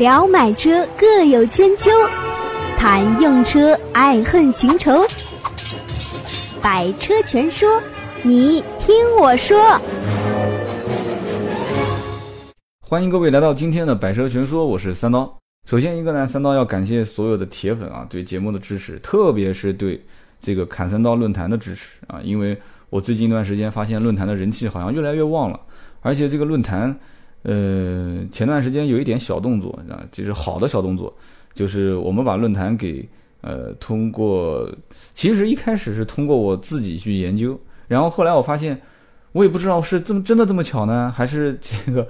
聊买车各有千秋，谈用车爱恨情仇。百车全说，你听我说。欢迎各位来到今天的百车全说，我是三刀。首先一个呢，三刀要感谢所有的铁粉啊，对节目的支持，特别是对这个砍三刀论坛的支持啊，因为我最近一段时间发现论坛的人气好像越来越旺了，而且这个论坛，呃，前段时间有一点小动作啊，就是好的小动作，就是我们把论坛给呃通过，其实一开始是通过我自己去研究，然后后来我发现，我也不知道是这么真的这么巧呢，还是这个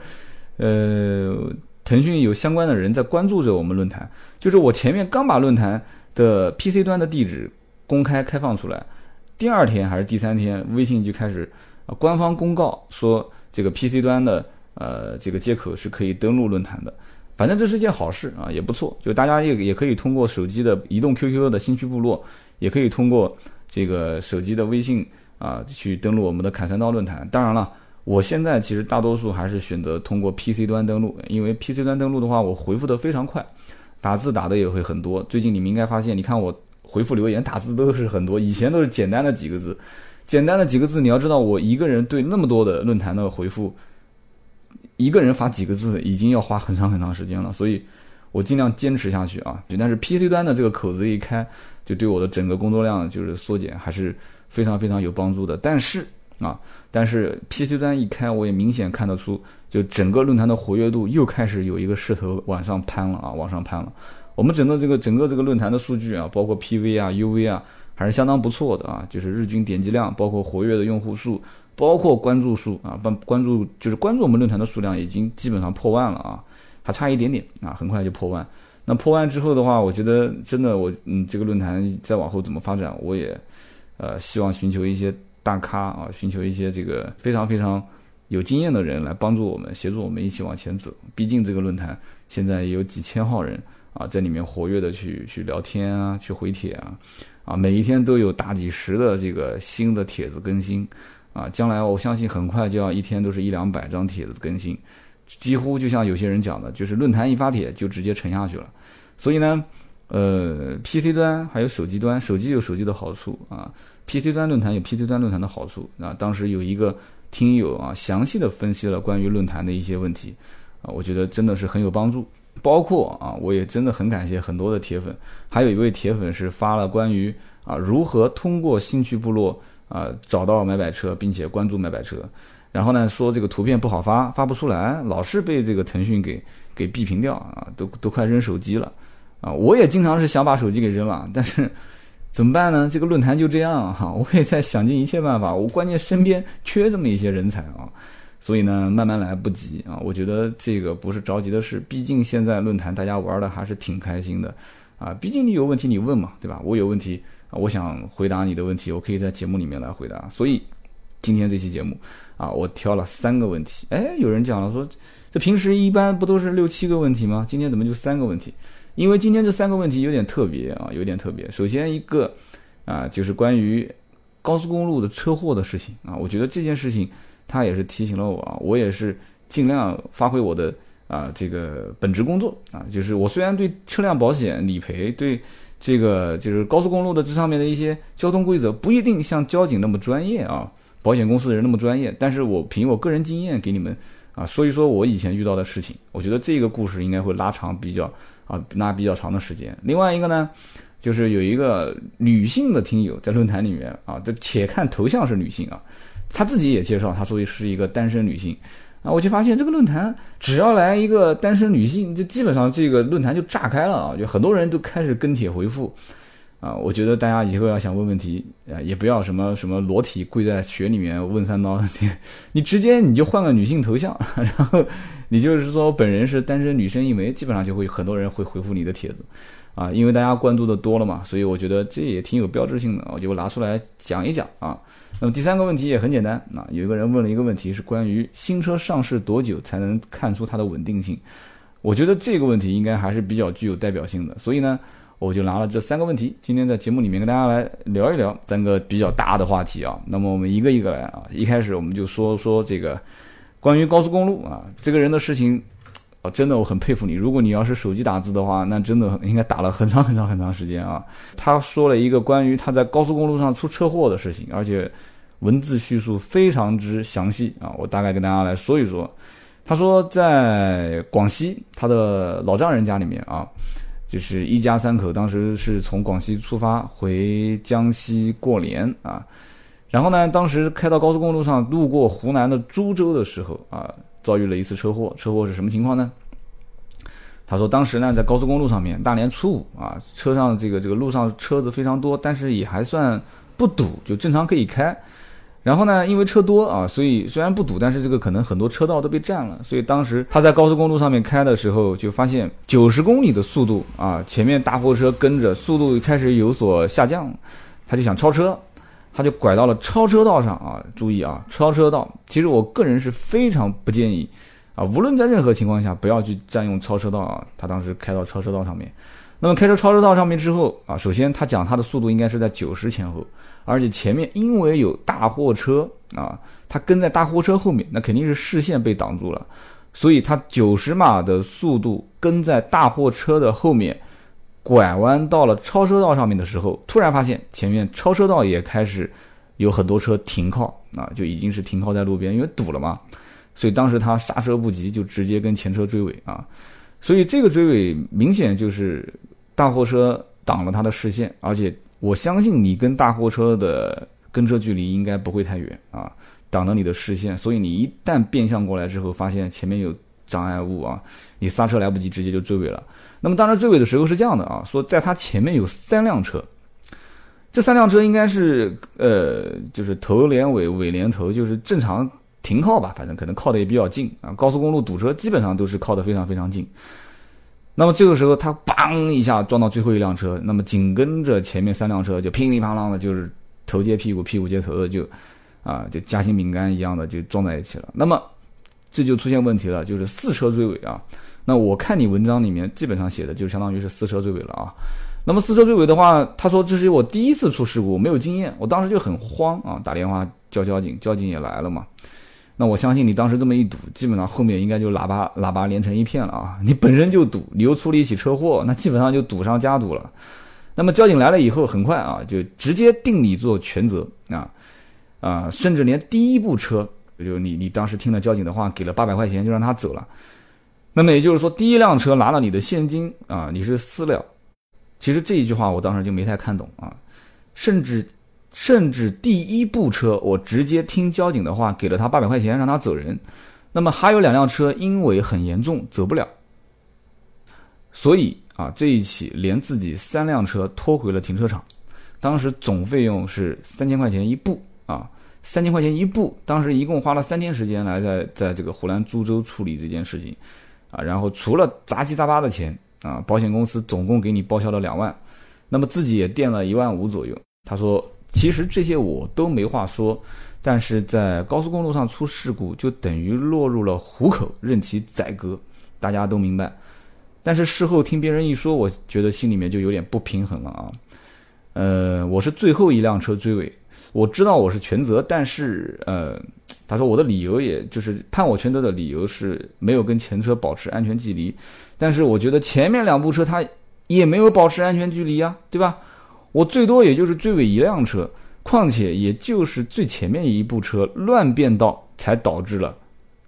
呃腾讯有相关的人在关注着我们论坛，就是我前面刚把论坛的 PC 端的地址公开开放出来。第二天还是第三天，微信就开始官方公告说这个 PC 端的呃这个接口是可以登录论坛的，反正这是件好事啊，也不错。就大家也也可以通过手机的移动 QQ 的新区部落，也可以通过这个手机的微信啊去登录我们的砍三刀论坛。当然了，我现在其实大多数还是选择通过 PC 端登录，因为 PC 端登录的话，我回复的非常快，打字打的也会很多。最近你们应该发现，你看我。回复留言打字都是很多，以前都是简单的几个字，简单的几个字。你要知道，我一个人对那么多的论坛的回复，一个人发几个字已经要花很长很长时间了，所以我尽量坚持下去啊。但是 PC 端的这个口子一开，就对我的整个工作量就是缩减，还是非常非常有帮助的。但是啊，但是 PC 端一开，我也明显看得出，就整个论坛的活跃度又开始有一个势头往上攀了啊，往上攀了。我们整个这个整个这个论坛的数据啊，包括 PV 啊、UV 啊，还是相当不错的啊。就是日均点击量，包括活跃的用户数，包括关注数啊，关关注就是关注我们论坛的数量已经基本上破万了啊，还差一点点啊，很快就破万。那破万之后的话，我觉得真的我嗯，这个论坛再往后怎么发展，我也呃希望寻求一些大咖啊，寻求一些这个非常非常有经验的人来帮助我们，协助我们一起往前走。毕竟这个论坛现在也有几千号人。啊，在里面活跃的去去聊天啊，去回帖啊，啊，每一天都有大几十的这个新的帖子更新，啊，将来我相信很快就要一天都是一两百张帖子更新，几乎就像有些人讲的，就是论坛一发帖就直接沉下去了。所以呢，呃，PC 端还有手机端，手机有手机的好处啊，PC 端论坛有 PC 端论坛的好处啊。当时有一个听友啊，详细的分析了关于论坛的一些问题，啊，我觉得真的是很有帮助。包括啊，我也真的很感谢很多的铁粉，还有一位铁粉是发了关于啊如何通过兴趣部落啊找到买买车，并且关注买买车，然后呢说这个图片不好发，发不出来，老是被这个腾讯给给闭屏掉啊，都都快扔手机了啊！我也经常是想把手机给扔了，但是怎么办呢？这个论坛就这样哈，我也在想尽一切办法，我关键身边缺这么一些人才啊。所以呢，慢慢来不急啊！我觉得这个不是着急的事，毕竟现在论坛大家玩的还是挺开心的，啊，毕竟你有问题你问嘛，对吧？我有问题，我想回答你的问题，我可以在节目里面来回答。所以今天这期节目啊，我挑了三个问题。哎，有人讲了说，这平时一般不都是六七个问题吗？今天怎么就三个问题？因为今天这三个问题有点特别啊，有点特别。首先一个啊，就是关于高速公路的车祸的事情啊，我觉得这件事情。他也是提醒了我啊，我也是尽量发挥我的啊这个本职工作啊，就是我虽然对车辆保险理赔，对这个就是高速公路的这上面的一些交通规则不一定像交警那么专业啊，保险公司的人那么专业，但是我凭我个人经验给你们啊说一说我以前遇到的事情，我觉得这个故事应该会拉长比较啊拉比较长的时间。另外一个呢，就是有一个女性的听友在论坛里面啊，这且看头像是女性啊。她自己也介绍，她说是一个单身女性，啊，我就发现这个论坛只要来一个单身女性，就基本上这个论坛就炸开了啊，就很多人都开始跟帖回复，啊，我觉得大家以后要想问问题啊，也不要什么什么裸体跪在雪里面问三刀，你直接你就换个女性头像，然后你就是说本人是单身女生一枚，基本上就会很多人会回复你的帖子，啊，因为大家关注的多了嘛，所以我觉得这也挺有标志性的，我就拿出来讲一讲啊。那么第三个问题也很简单，那有一个人问了一个问题，是关于新车上市多久才能看出它的稳定性？我觉得这个问题应该还是比较具有代表性的，所以呢，我就拿了这三个问题，今天在节目里面跟大家来聊一聊三个比较大的话题啊。那么我们一个一个来啊，一开始我们就说说这个关于高速公路啊，这个人的事情，哦，真的我很佩服你。如果你要是手机打字的话，那真的应该打了很长很长很长时间啊。他说了一个关于他在高速公路上出车祸的事情，而且文字叙述非常之详细啊。我大概跟大家来说一说。他说在广西他的老丈人家里面啊，就是一家三口，当时是从广西出发回江西过年啊。然后呢，当时开到高速公路上，路过湖南的株洲的时候啊，遭遇了一次车祸。车祸是什么情况呢？他说，当时呢，在高速公路上面，大年初五啊，车上这个这个路上车子非常多，但是也还算不堵，就正常可以开。然后呢，因为车多啊，所以虽然不堵，但是这个可能很多车道都被占了。所以当时他在高速公路上面开的时候，就发现九十公里的速度啊，前面大货车跟着，速度开始有所下降，他就想超车。他就拐到了超车道上啊！注意啊，超车道，其实我个人是非常不建议啊，无论在任何情况下，不要去占用超车道啊。他当时开到超车道上面，那么开车超车道上面之后啊，首先他讲他的速度应该是在九十前后，而且前面因为有大货车啊，他跟在大货车后面，那肯定是视线被挡住了，所以他九十码的速度跟在大货车的后面。拐弯到了超车道上面的时候，突然发现前面超车道也开始有很多车停靠啊，就已经是停靠在路边，因为堵了嘛。所以当时他刹车不及，就直接跟前车追尾啊。所以这个追尾明显就是大货车挡了他的视线，而且我相信你跟大货车的跟车距离应该不会太远啊，挡了你的视线。所以你一旦变向过来之后，发现前面有障碍物啊，你刹车来不及，直接就追尾了。那么当时追尾的时候是这样的啊，说在他前面有三辆车，这三辆车应该是呃，就是头连尾，尾连头，就是正常停靠吧，反正可能靠的也比较近啊。高速公路堵车基本上都是靠的非常非常近。那么这个时候他梆一下撞到最后一辆车，那么紧跟着前面三辆车就噼里啪啦的，就是头接屁股，屁股接头的就啊，就夹心饼干一样的就撞在一起了。那么这就出现问题了，就是四车追尾啊。那我看你文章里面基本上写的就相当于是四车追尾了啊。那么四车追尾的话，他说这是我第一次出事故，没有经验，我当时就很慌啊，打电话叫交警，交警也来了嘛。那我相信你当时这么一堵，基本上后面应该就喇叭喇叭连成一片了啊。你本身就堵，你又出了一起车祸，那基本上就堵上加堵了。那么交警来了以后，很快啊，就直接定你做全责啊啊，甚至连第一部车，就你你当时听了交警的话，给了八百块钱就让他走了。那么也就是说，第一辆车拿了你的现金啊，你是私了。其实这一句话我当时就没太看懂啊，甚至甚至第一部车我直接听交警的话，给了他八百块钱让他走人。那么还有两辆车因为很严重走不了，所以啊这一起连自己三辆车拖回了停车场。当时总费用是三千块钱一部啊，三千块钱一部。当时一共花了三天时间来在在这个湖南株洲处理这件事情。啊，然后除了杂七杂八的钱啊，保险公司总共给你报销了两万，那么自己也垫了一万五左右。他说，其实这些我都没话说，但是在高速公路上出事故，就等于落入了虎口，任其宰割，大家都明白。但是事后听别人一说，我觉得心里面就有点不平衡了啊。呃，我是最后一辆车追尾。我知道我是全责，但是呃，他说我的理由也就是判我全责的理由是没有跟前车保持安全距离，但是我觉得前面两部车它也没有保持安全距离呀，对吧？我最多也就是追尾一辆车，况且也就是最前面一部车乱变道才导致了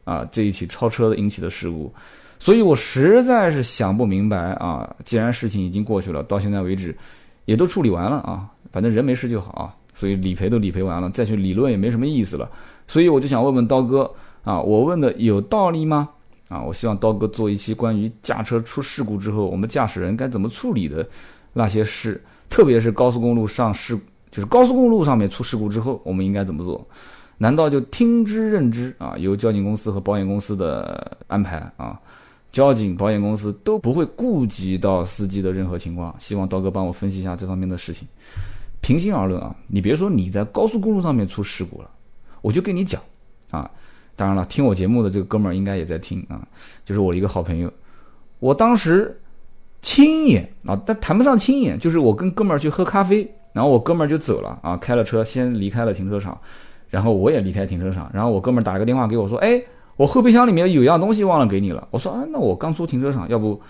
啊这一起超车引起的事故，所以我实在是想不明白啊，既然事情已经过去了，到现在为止也都处理完了啊，反正人没事就好啊。所以理赔都理赔完了，再去理论也没什么意思了。所以我就想问问刀哥啊，我问的有道理吗？啊，我希望刀哥做一期关于驾车出事故之后，我们驾驶人该怎么处理的那些事，特别是高速公路上事，就是高速公路上面出事故之后，我们应该怎么做？难道就听之任之啊？由交警公司和保险公司的安排啊？交警、保险公司都不会顾及到司机的任何情况？希望刀哥帮我分析一下这方面的事情。平心而论啊，你别说你在高速公路上面出事故了，我就跟你讲啊，当然了，听我节目的这个哥们儿应该也在听啊，就是我一个好朋友，我当时亲眼啊，但谈不上亲眼，就是我跟哥们儿去喝咖啡，然后我哥们儿就走了啊，开了车先离开了停车场，然后我也离开停车场，然后我哥们儿打了个电话给我说，哎，我后备箱里面有样东西忘了给你了。我说啊，那我刚出停车场，要不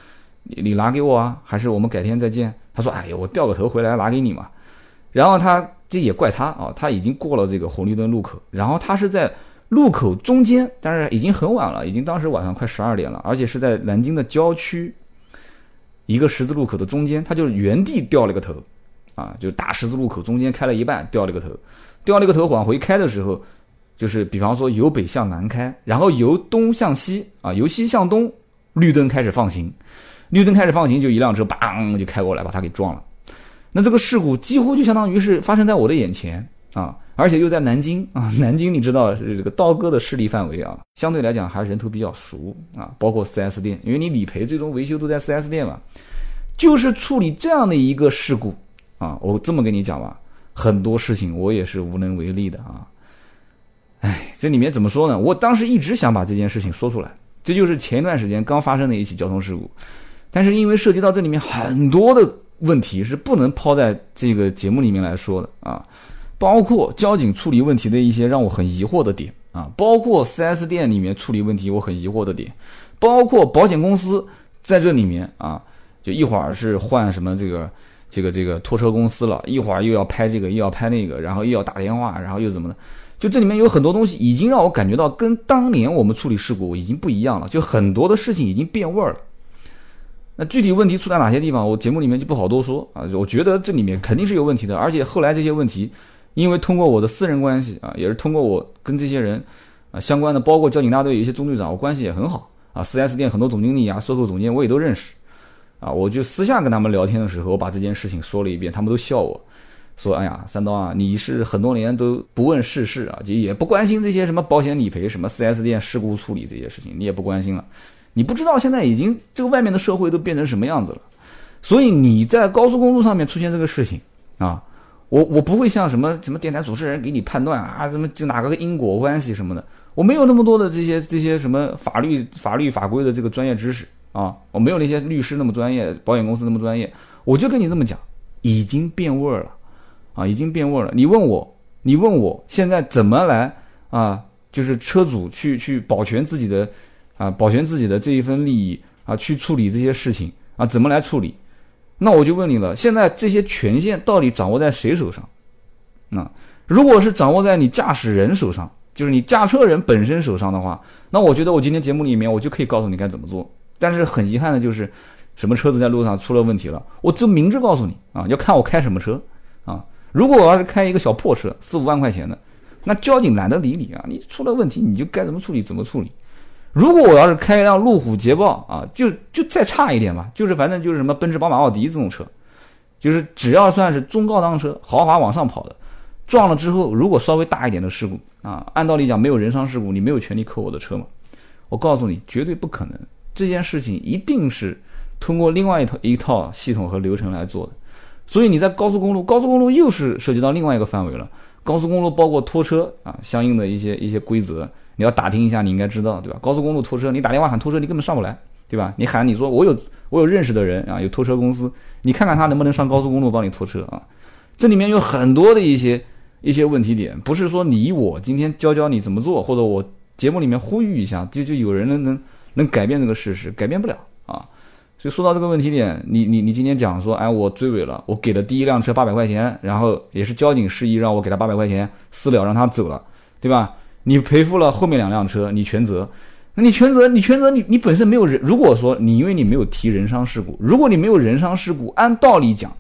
你你拿给我啊？还是我们改天再见？他说，哎呀，我掉个头回来拿给你嘛。然后他这也怪他啊，他已经过了这个红绿灯路口，然后他是在路口中间，但是已经很晚了，已经当时晚上快十二点了，而且是在南京的郊区一个十字路口的中间，他就原地掉了个头，啊，就大十字路口中间开了一半掉了个头，掉了个头往回开的时候。就是比方说由北向南开，然后由东向西啊，由西向东，绿灯开始放行，绿灯开始放行，就一辆车砰就开过来把他给撞了。那这个事故几乎就相当于是发生在我的眼前啊，而且又在南京啊，南京你知道是这个刀割的势力范围啊，相对来讲还人头比较熟啊，包括 4S 店，因为你理赔最终维修都在 4S 店嘛，就是处理这样的一个事故啊，我这么跟你讲吧，很多事情我也是无能为力的啊。哎，这里面怎么说呢？我当时一直想把这件事情说出来，这就是前一段时间刚发生的一起交通事故，但是因为涉及到这里面很多的问题是不能抛在这个节目里面来说的啊，包括交警处理问题的一些让我很疑惑的点啊，包括 4S 店里面处理问题我很疑惑的点，包括保险公司在这里面啊，就一会儿是换什么这个这个这个拖车公司了，一会儿又要拍这个又要拍那个，然后又要打电话，然后又怎么的。就这里面有很多东西，已经让我感觉到跟当年我们处理事故已经不一样了。就很多的事情已经变味儿了。那具体问题出在哪些地方，我节目里面就不好多说啊。我觉得这里面肯定是有问题的，而且后来这些问题，因为通过我的私人关系啊，也是通过我跟这些人啊相关的，包括交警大队有一些中队长，我关系也很好啊。4S 店很多总经理啊、售后总监我也都认识啊。我就私下跟他们聊天的时候，我把这件事情说了一遍，他们都笑我。说，哎呀，三刀啊，你是很多年都不问世事啊，就也不关心这些什么保险理赔、什么 4S 店事故处理这些事情，你也不关心了。你不知道现在已经这个外面的社会都变成什么样子了。所以你在高速公路上面出现这个事情啊，我我不会像什么什么电台主持人给你判断啊，什么就哪个因果关系什么的，我没有那么多的这些这些什么法律法律法规的这个专业知识啊，我没有那些律师那么专业，保险公司那么专业，我就跟你这么讲，已经变味儿了。啊，已经变味儿了。你问我，你问我现在怎么来啊？就是车主去去保全自己的啊，保全自己的这一份利益啊，去处理这些事情啊，怎么来处理？那我就问你了，现在这些权限到底掌握在谁手上？那如果是掌握在你驾驶人手上，就是你驾车人本身手上的话，那我觉得我今天节目里面我就可以告诉你该怎么做。但是很遗憾的就是，什么车子在路上出了问题了，我就明着告诉你啊，要看我开什么车啊。如果我要是开一个小破车，四五万块钱的，那交警懒得理你啊！你出了问题，你就该怎么处理怎么处理。如果我要是开一辆路虎捷豹啊，就就再差一点吧，就是反正就是什么奔驰、宝马、奥迪这种车，就是只要算是中高档车、豪华往上跑的，撞了之后，如果稍微大一点的事故啊，按道理讲没有人伤事故，你没有权利扣我的车嘛。我告诉你，绝对不可能，这件事情一定是通过另外一套一套系统和流程来做的。所以你在高速公路，高速公路又是涉及到另外一个范围了。高速公路包括拖车啊，相应的一些一些规则，你要打听一下，你应该知道，对吧？高速公路拖车，你打电话喊拖车，你根本上不来，对吧？你喊你说我有我有认识的人啊，有拖车公司，你看看他能不能上高速公路帮你拖车啊？这里面有很多的一些一些问题点，不是说你我今天教教你怎么做，或者我节目里面呼吁一下，就就有人能能能改变这个事实，改变不了啊。所以说到这个问题点，你你你今天讲说，哎，我追尾了，我给了第一辆车八百块钱，然后也是交警示意让我给他八百块钱私了，让他走了，对吧？你赔付了后面两辆车，你全责，那你全责，你全责，你你本身没有人，如果说你因为你没有提人伤事故，如果你没有人伤事故，按道理讲，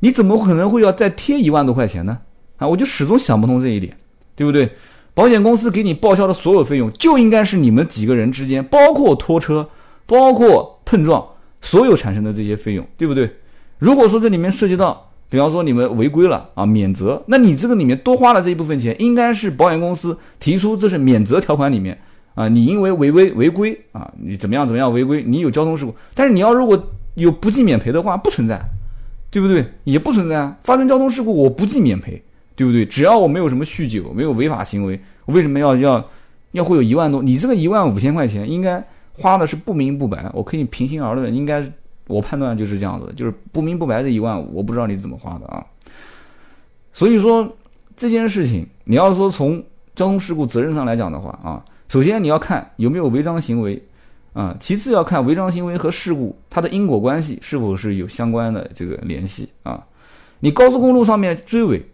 你怎么可能会要再贴一万多块钱呢？啊，我就始终想不通这一点，对不对？保险公司给你报销的所有费用，就应该是你们几个人之间，包括拖车。包括碰撞所有产生的这些费用，对不对？如果说这里面涉及到，比方说你们违规了啊，免责，那你这个里面多花了这一部分钱，应该是保险公司提出这是免责条款里面啊，你因为违规违规啊，你怎么样怎么样违规，你有交通事故，但是你要如果有不计免赔的话，不存在，对不对？也不存在啊，发生交通事故我不计免赔，对不对？只要我没有什么酗酒，没有违法行为，我为什么要要要会有一万多？你这个一万五千块钱应该。花的是不明不白，我可以平心而论，应该我判断就是这样子，就是不明不白的一万五，我不知道你怎么花的啊。所以说这件事情，你要说从交通事故责任上来讲的话啊，首先你要看有没有违章行为，啊，其次要看违章行为和事故它的因果关系是否是有相关的这个联系啊。你高速公路上面追尾，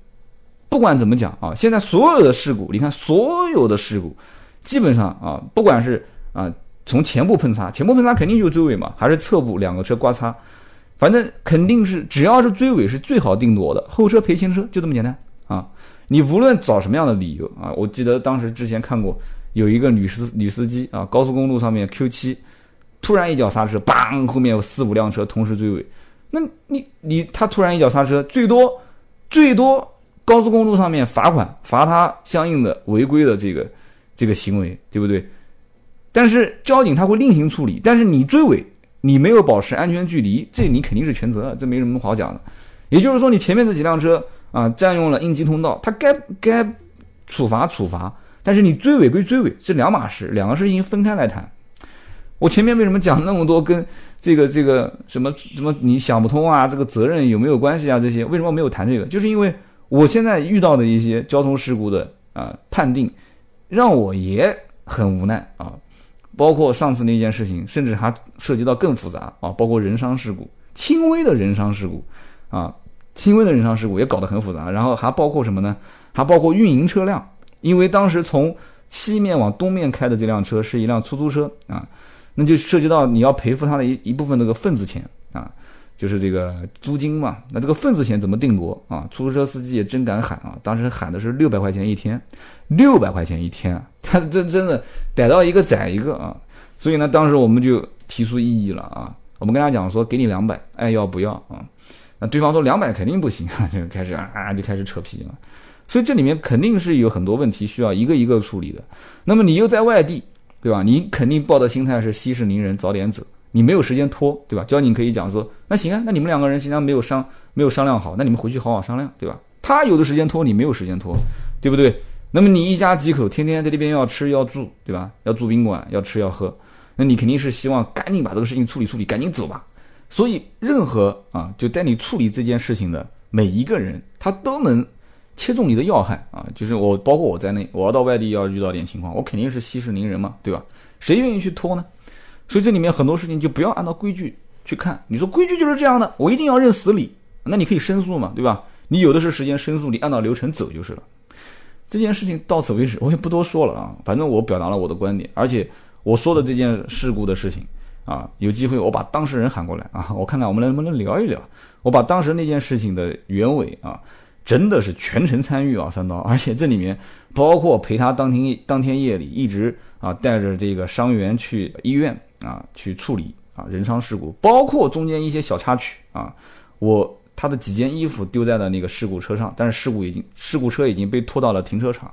不管怎么讲啊，现在所有的事故，你看所有的事故，基本上啊，不管是啊从前部碰擦，前部碰擦肯定就是追尾嘛，还是侧部两个车刮擦，反正肯定是只要是追尾是最好定夺的，后车赔前车就这么简单啊。你无论找什么样的理由啊，我记得当时之前看过有一个女司女司机啊，高速公路上面 Q 七，突然一脚刹车，嘣，后面有四五辆车同时追尾。那你你他突然一脚刹车，最多最多高速公路上面罚款罚他相应的违规的这个这个行为，对不对？但是交警他会另行处理。但是你追尾，你没有保持安全距离，这你肯定是全责，这没什么好讲的。也就是说，你前面这几辆车啊占用了应急通道，他该该处罚处罚。但是你追尾归追尾，是两码事，两个事情分开来谈。我前面为什么讲那么多跟？这个这个什么什么你想不通啊？这个责任有没有关系啊？这些为什么没有谈这个？就是因为我现在遇到的一些交通事故的啊判定，让我也很无奈啊。包括上次那件事情，甚至还涉及到更复杂啊，包括人伤事故，轻微的人伤事故啊，轻微的人伤事故也搞得很复杂。然后还包括什么呢？还包括运营车辆，因为当时从西面往东面开的这辆车是一辆出租车啊。那就涉及到你要赔付他的一一部分那个份子钱啊，就是这个租金嘛。那这个份子钱怎么定夺啊？出租车司机也真敢喊啊！当时喊的是六百块钱一天，六百块钱一天啊！他真真的逮到一个宰一个啊！所以呢，当时我们就提出异议了啊。我们跟他讲说，给你两百，爱要不要啊？那对方说两百肯定不行啊，就开始啊就开始扯皮了。所以这里面肯定是有很多问题需要一个一个处理的。那么你又在外地。对吧？你肯定抱的心态是息事宁人，早点走。你没有时间拖，对吧？交警可以讲说，那行啊，那你们两个人现在没有商没有商量好，那你们回去好好商量，对吧？他有的时间拖，你没有时间拖，对不对？那么你一家几口，天天在这边要吃要住，对吧？要住宾馆，要吃要喝，那你肯定是希望赶紧把这个事情处理处理，赶紧走吧。所以，任何啊，就带你处理这件事情的每一个人，他都能。切中你的要害啊！就是我，包括我在内，我要到外地要遇到点情况，我肯定是息事宁人嘛，对吧？谁愿意去拖呢？所以这里面很多事情就不要按照规矩去看。你说规矩就是这样的，我一定要认死理，那你可以申诉嘛，对吧？你有的是时间申诉，你按照流程走就是了。这件事情到此为止，我也不多说了啊。反正我表达了我的观点，而且我说的这件事故的事情啊，有机会我把当事人喊过来啊，我看看我们能不能聊一聊。我把当时那件事情的原委啊。真的是全程参与啊，三刀，而且这里面包括陪他当天当天夜里一直啊带着这个伤员去医院啊去处理啊人伤事故，包括中间一些小插曲啊，我他的几件衣服丢在了那个事故车上，但是事故已经事故车已经被拖到了停车场，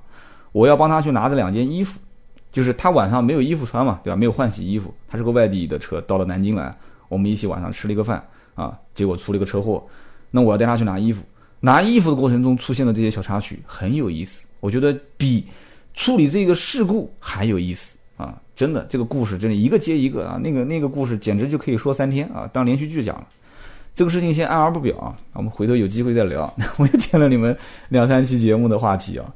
我要帮他去拿这两件衣服，就是他晚上没有衣服穿嘛，对吧？没有换洗衣服，他是个外地的车，到了南京来，我们一起晚上吃了一个饭啊，结果出了一个车祸，那我要带他去拿衣服。拿衣服的过程中出现的这些小插曲很有意思，我觉得比处理这个事故还有意思！真的，这个故事真的一个接一个啊，那个那个故事简直就可以说三天啊，当连续剧讲了。这个事情先按而不表啊，我们回头有机会再聊。我又添了你们两三期节目的话题啊。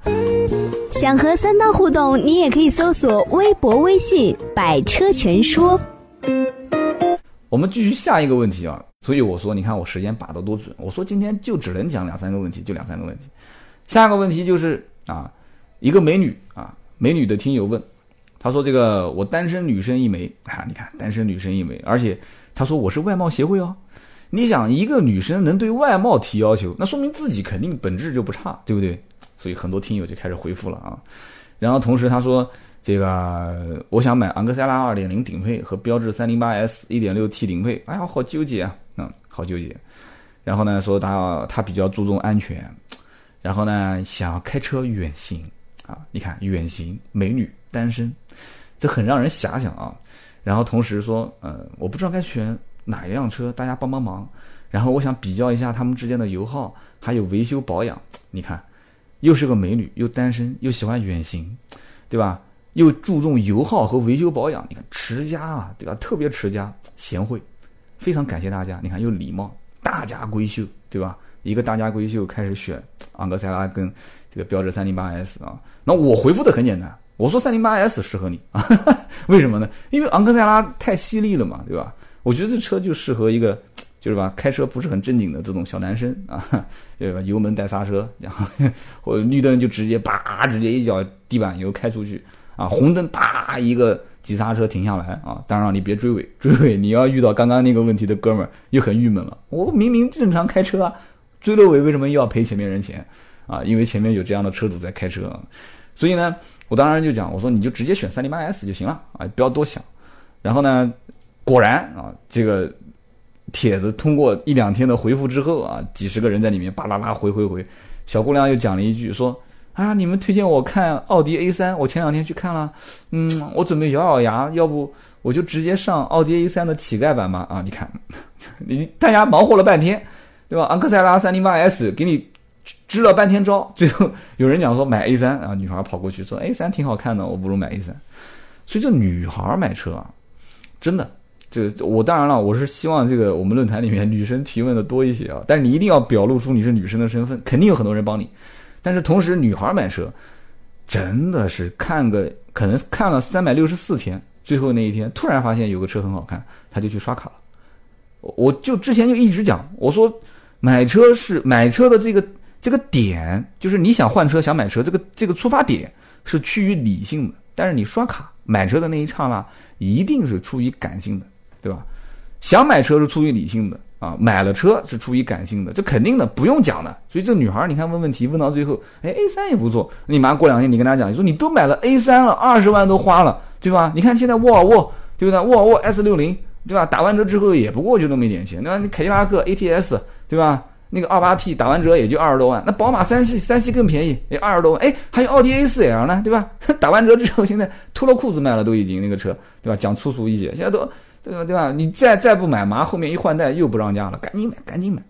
想和三刀互动，你也可以搜索微博、微信“百车全说”。我们继续下一个问题啊，所以我说，你看我时间把的多准。我说今天就只能讲两三个问题，就两三个问题。下一个问题就是啊，一个美女啊，美女的听友问，他说这个我单身女生一枚啊，你看单身女生一枚，而且他说我是外貌协会哦。你想一个女生能对外貌提要求，那说明自己肯定本质就不差，对不对？所以很多听友就开始回复了啊。然后同时他说。这个我想买昂克赛拉二点零顶配和标致三零八 S 一点六 T 顶配，哎呀，好纠结啊，嗯，好纠结。然后呢，说他他比较注重安全，然后呢，想要开车远行啊，你看远行，美女单身，这很让人遐想啊。然后同时说，呃，我不知道该选哪一辆车，大家帮帮忙。然后我想比较一下他们之间的油耗，还有维修保养。你看，又是个美女，又单身，又喜欢远行，对吧？又注重油耗和维修保养，你看持家啊，对吧？特别持家，贤惠，非常感谢大家。你看又礼貌，大家闺秀，对吧？一个大家闺秀开始选昂克赛拉跟这个标致三零八 S 啊。那我回复的很简单，我说三零八 S 适合你啊，为什么呢？因为昂克赛拉太犀利了嘛，对吧？我觉得这车就适合一个，就是吧，开车不是很正经的这种小男生啊，对吧？油门带刹车，然后 或者绿灯就直接叭，直接一脚地板油开出去啊，红灯啪一个急刹车停下来啊。当然你别追尾，追尾你要遇到刚刚那个问题的哥们儿又很郁闷了。我明明正常开车啊，追了尾为什么又要赔前面人钱啊？因为前面有这样的车主在开车，所以呢，我当然就讲，我说你就直接选三零八 S 就行了啊，不要多想。然后呢？果然啊，这个帖子通过一两天的回复之后啊，几十个人在里面巴拉拉回回回，小姑娘又讲了一句说啊，你们推荐我看奥迪 A 三，我前两天去看了，嗯，我准备咬咬牙，要不我就直接上奥迪 A 三的乞丐版吧啊，你看，你大家忙活了半天，对吧？昂克赛拉三零八 S 给你支了半天招，最后有人讲说买 A 三啊，女孩跑过去说 A 三挺好看的，我不如买 A 三，所以这女孩买车啊，真的。这我当然了，我是希望这个我们论坛里面女生提问的多一些啊，但是你一定要表露出你是女生的身份，肯定有很多人帮你。但是同时，女孩买车真的是看个可能看了三百六十四天，最后那一天突然发现有个车很好看，她就去刷卡了。我就之前就一直讲，我说买车是买车的这个这个点，就是你想换车想买车，这个这个出发点是趋于理性的，但是你刷卡买车的那一刹那，一定是出于感性的。对吧？想买车是出于理性的啊，买了车是出于感性的，这肯定的，不用讲的。所以这女孩，你看问问题问到最后，哎，A 三也不错。你马上过两天，你跟她讲，你说你都买了 A 三了，二十万都花了，对吧？你看现在沃尔沃，对不对？沃尔沃 S 六零，对吧？打完折之后也不过就那么一点钱，对吧？你凯迪拉克 ATS，对吧？那个二八 T 打完折也就二十多万，那宝马三系，三系更便宜，也二十多万。哎，还有奥迪 A 四 L 呢，对吧？打完折之后，现在脱了裤子卖了，都已经那个车，对吧？讲粗俗一些，现在都。对吧？对吧？你再再不买，马上后面一换代又不让价了，赶紧买，赶紧买。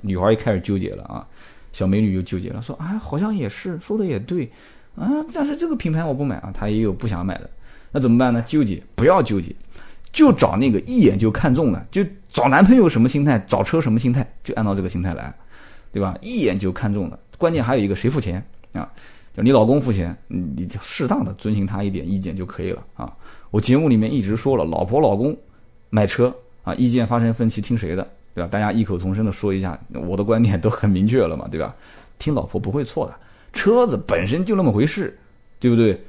女孩一开始纠结了啊，小美女又纠结了，说啊，好像也是，说的也对啊，但是这个品牌我不买啊，她也有不想买的，那怎么办呢？纠结，不要纠结，就找那个一眼就看中的，就找男朋友什么心态，找车什么心态，就按照这个心态来，对吧？一眼就看中的，关键还有一个谁付钱啊？就你老公付钱，你就适当的遵循他一点意见就可以了啊。我节目里面一直说了，老婆老公买车啊，意见发生分歧听谁的，对吧？大家异口同声的说一下，我的观点都很明确了嘛，对吧？听老婆不会错的，车子本身就那么回事，对不对？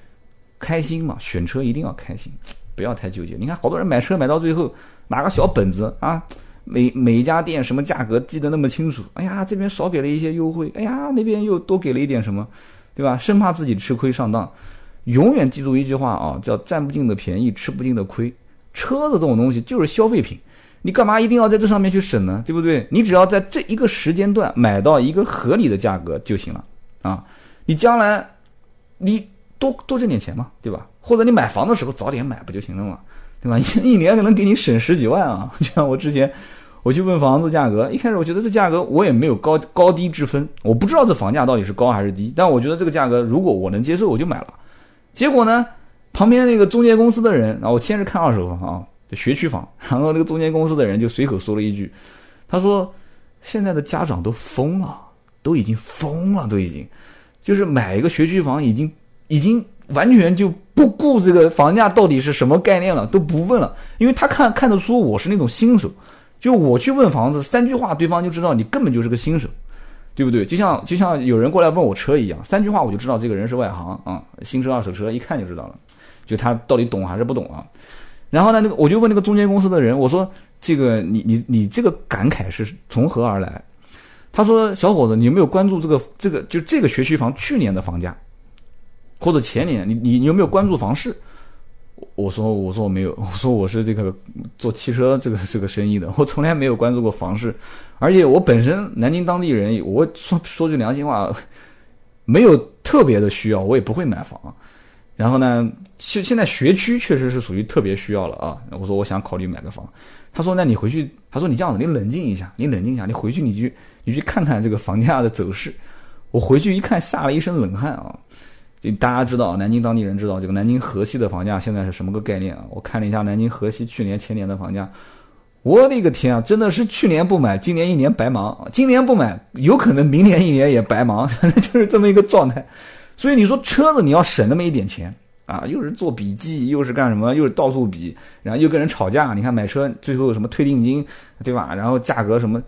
开心嘛，选车一定要开心，不要太纠结。你看好多人买车买到最后拿个小本子啊，每每一家店什么价格记得那么清楚，哎呀这边少给了一些优惠，哎呀那边又多给了一点什么，对吧？生怕自己吃亏上当。永远记住一句话啊，叫占不尽的便宜，吃不尽的亏。车子这种东西就是消费品，你干嘛一定要在这上面去省呢？对不对？你只要在这一个时间段买到一个合理的价格就行了啊！你将来你多多挣点钱嘛，对吧？或者你买房的时候早点买不就行了嘛，对吧？一一年可能给你省十几万啊！就像我之前我去问房子价格，一开始我觉得这价格我也没有高高低之分，我不知道这房价到底是高还是低，但我觉得这个价格如果我能接受，我就买了。结果呢，旁边那个中介公司的人，然后我先是看二手房啊，学区房，然后那个中介公司的人就随口说了一句，他说：“现在的家长都疯了，都已经疯了，都已经，就是买一个学区房，已经已经完全就不顾这个房价到底是什么概念了，都不问了，因为他看看得出我是那种新手，就我去问房子，三句话对方就知道你根本就是个新手。”对不对？就像就像有人过来问我车一样，三句话我就知道这个人是外行啊，新车二手车一看就知道了，就他到底懂还是不懂啊？然后呢，那个我就问那个中介公司的人，我说这个你你你这个感慨是从何而来？他说小伙子，你有没有关注这个这个就这个学区房去年的房价，或者前年你你你有没有关注房市？我说我说我没有，我说我是这个做汽车这个这个生意的，我从来没有关注过房市，而且我本身南京当地人，我说说句良心话，没有特别的需要，我也不会买房。然后呢，现现在学区确实是属于特别需要了啊。我说我想考虑买个房，他说那你回去，他说你这样子，你冷静一下，你冷静一下，你回去你去你去看看这个房价的走势。我回去一看，吓了一身冷汗啊。就大家知道，南京当地人知道这个南京河西的房价现在是什么个概念啊？我看了一下南京河西去年前年的房价，我的个天啊，真的是去年不买，今年一年白忙；今年不买，有可能明年一年也白忙，就是这么一个状态。所以你说车子你要省那么一点钱啊，又是做笔记，又是干什么，又是到处比，然后又跟人吵架。你看买车最后什么退定金，对吧？然后价格什么，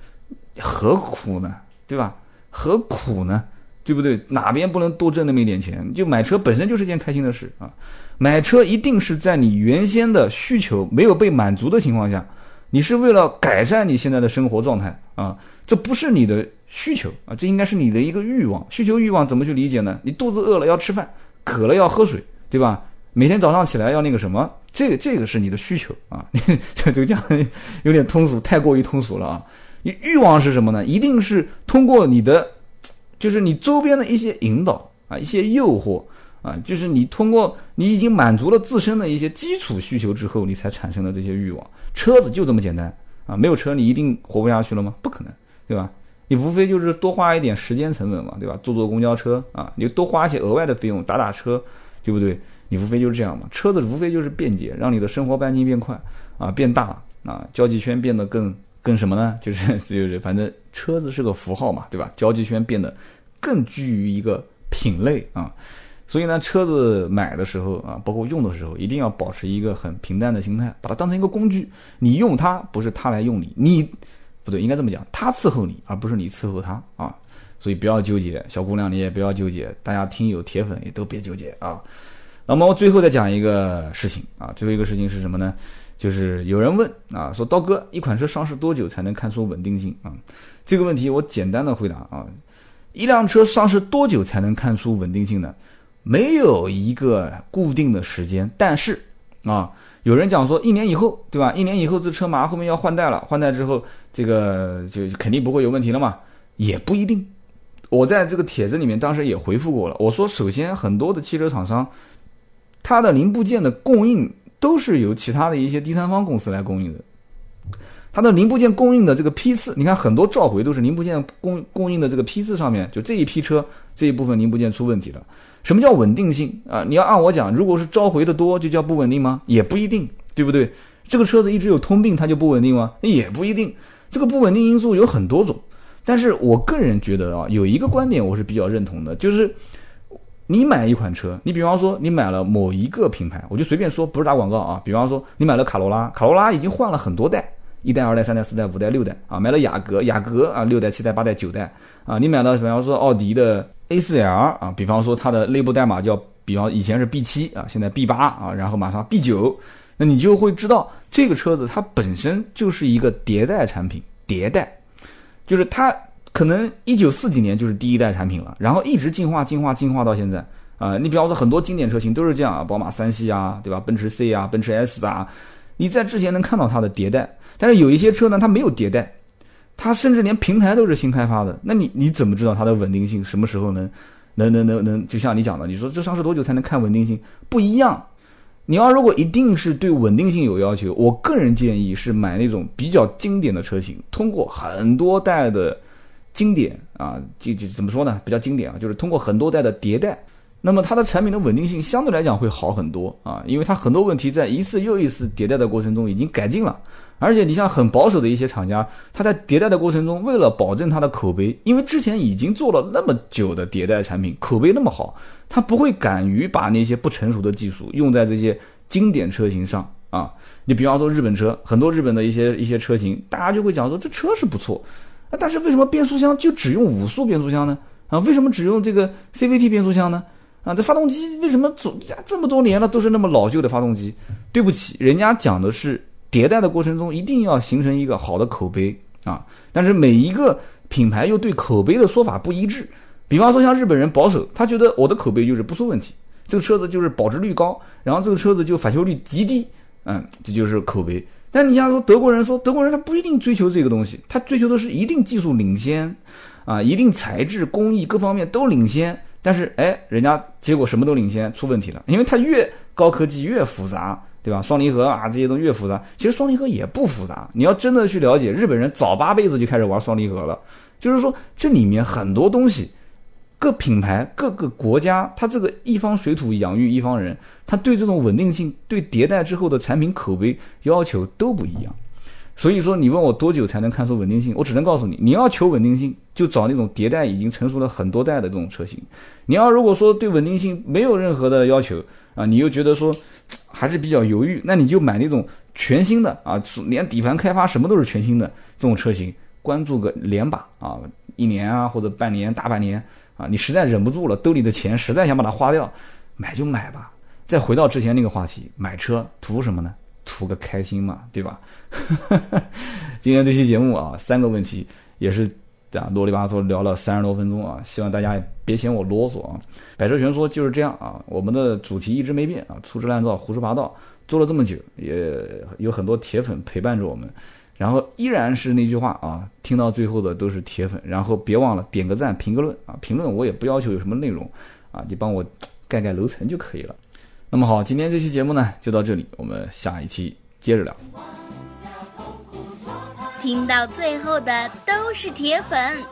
何苦呢？对吧？何苦呢？对不对？哪边不能多挣那么一点钱？就买车本身就是件开心的事啊！买车一定是在你原先的需求没有被满足的情况下，你是为了改善你现在的生活状态啊，这不是你的需求啊，这应该是你的一个欲望。需求欲望怎么去理解呢？你肚子饿了要吃饭，渴了要喝水，对吧？每天早上起来要那个什么，这个这个是你的需求啊！这就讲有点通俗，太过于通俗了啊！你欲望是什么呢？一定是通过你的。就是你周边的一些引导啊，一些诱惑啊，就是你通过你已经满足了自身的一些基础需求之后，你才产生的这些欲望。车子就这么简单啊，没有车你一定活不下去了吗？不可能，对吧？你无非就是多花一点时间成本嘛，对吧？坐坐公交车啊，你就多花一些额外的费用打打车，对不对？你无非就是这样嘛。车子无非就是便捷，让你的生活半径变快啊，变大啊，交际圈变得更。跟什么呢？就是就是反正车子是个符号嘛，对吧？交际圈变得更居于一个品类啊，所以呢，车子买的时候啊，包括用的时候，一定要保持一个很平淡的心态，把它当成一个工具。你用它不是它来用你，你不对，应该这么讲，它伺候你，而不是你伺候它啊。所以不要纠结，小姑娘你也不要纠结，大家听友铁粉也都别纠结啊。那么我最后再讲一个事情啊，最后一个事情是什么呢？就是有人问啊，说刀哥，一款车上市多久才能看出稳定性啊？这个问题我简单的回答啊，一辆车上市多久才能看出稳定性呢？没有一个固定的时间，但是啊，有人讲说一年以后，对吧？一年以后这车马上后面要换代了，换代之后这个就肯定不会有问题了嘛？也不一定。我在这个帖子里面当时也回复过了，我说首先很多的汽车厂商，它的零部件的供应。都是由其他的一些第三方公司来供应的，它的零部件供应的这个批次，你看很多召回都是零部件供供应的这个批次上面，就这一批车这一部分零部件出问题了。什么叫稳定性啊？你要按我讲，如果是召回的多，就叫不稳定吗？也不一定，对不对？这个车子一直有通病，它就不稳定吗？也不一定。这个不稳定因素有很多种，但是我个人觉得啊，有一个观点我是比较认同的，就是。你买一款车，你比方说你买了某一个品牌，我就随便说，不是打广告啊。比方说你买了卡罗拉，卡罗拉已经换了很多代，一代、二代、三代、四代、五代、六代啊。买了雅阁，雅阁啊，六代、七代、八代、九代啊。你买了比方说奥迪的 A4L 啊，比方说它的内部代码叫，比方以前是 B 七啊，现在 B 八啊，然后马上 B 九，那你就会知道这个车子它本身就是一个迭代产品，迭代就是它。可能一九四几年就是第一代产品了，然后一直进化、进化、进化到现在啊！你比方说很多经典车型都是这样啊，宝马三系啊，对吧？奔驰 C 啊，奔驰 S 啊，你在之前能看到它的迭代，但是有一些车呢，它没有迭代，它甚至连平台都是新开发的。那你你怎么知道它的稳定性什么时候能能能能能？就像你讲的，你说这上市多久才能看稳定性？不一样。你要如果一定是对稳定性有要求，我个人建议是买那种比较经典的车型，通过很多代的。经典啊，就就怎么说呢？比较经典啊，就是通过很多代的迭代，那么它的产品的稳定性相对来讲会好很多啊，因为它很多问题在一次又一次迭代的过程中已经改进了。而且你像很保守的一些厂家，它在迭代的过程中，为了保证它的口碑，因为之前已经做了那么久的迭代产品，口碑那么好，它不会敢于把那些不成熟的技术用在这些经典车型上啊。你比方说日本车，很多日本的一些一些车型，大家就会讲说这车是不错。啊，但是为什么变速箱就只用五速变速箱呢？啊，为什么只用这个 CVT 变速箱呢？啊，这发动机为什么总这么多年了都是那么老旧的发动机？对不起，人家讲的是迭代的过程中一定要形成一个好的口碑啊。但是每一个品牌又对口碑的说法不一致。比方说像日本人保守，他觉得我的口碑就是不出问题，这个车子就是保值率高，然后这个车子就返修率极低，嗯，这就是口碑。但你像说德国人说，德国人他不一定追求这个东西，他追求的是一定技术领先，啊，一定材质工艺各方面都领先。但是哎，人家结果什么都领先，出问题了，因为它越高科技越复杂，对吧？双离合啊这些东西越复杂，其实双离合也不复杂。你要真的去了解，日本人早八辈子就开始玩双离合了，就是说这里面很多东西。各品牌、各个国家，它这个一方水土养育一方人，它对这种稳定性、对迭代之后的产品口碑要求都不一样。所以说，你问我多久才能看出稳定性，我只能告诉你，你要求稳定性，就找那种迭代已经成熟了很多代的这种车型。你要如果说对稳定性没有任何的要求啊，你又觉得说还是比较犹豫，那你就买那种全新的啊，连底盘开发什么都是全新的这种车型，关注个连把啊，一年啊或者半年、大半年啊，你实在忍不住了，兜里的钱实在想把它花掉，买就买吧。再回到之前那个话题，买车图什么呢？图个开心嘛，对吧？今天这期节目啊，三个问题也是啊啰里吧嗦聊了三十多分钟啊，希望大家也别嫌我啰嗦啊。百车全说就是这样啊，我们的主题一直没变啊，粗制滥造、胡说八道，做了这么久，也有很多铁粉陪伴着我们，然后依然是那句话啊，听到最后的都是铁粉，然后别忘了点个赞、评个论啊，评论我也不要求有什么内容啊，你帮我盖盖楼层就可以了。那么好，今天这期节目呢就到这里，我们下一期接着聊。听到最后的都是铁粉，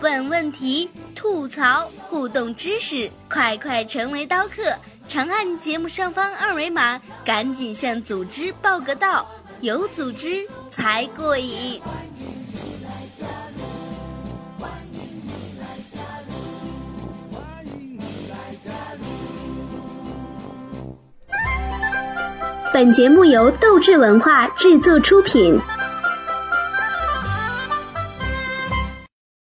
问问题、吐槽、互动知识，快快成为刀客！长按节目上方二维码，赶紧向组织报个到，有组织才过瘾。欢迎你来本节目由斗志文化制作出品。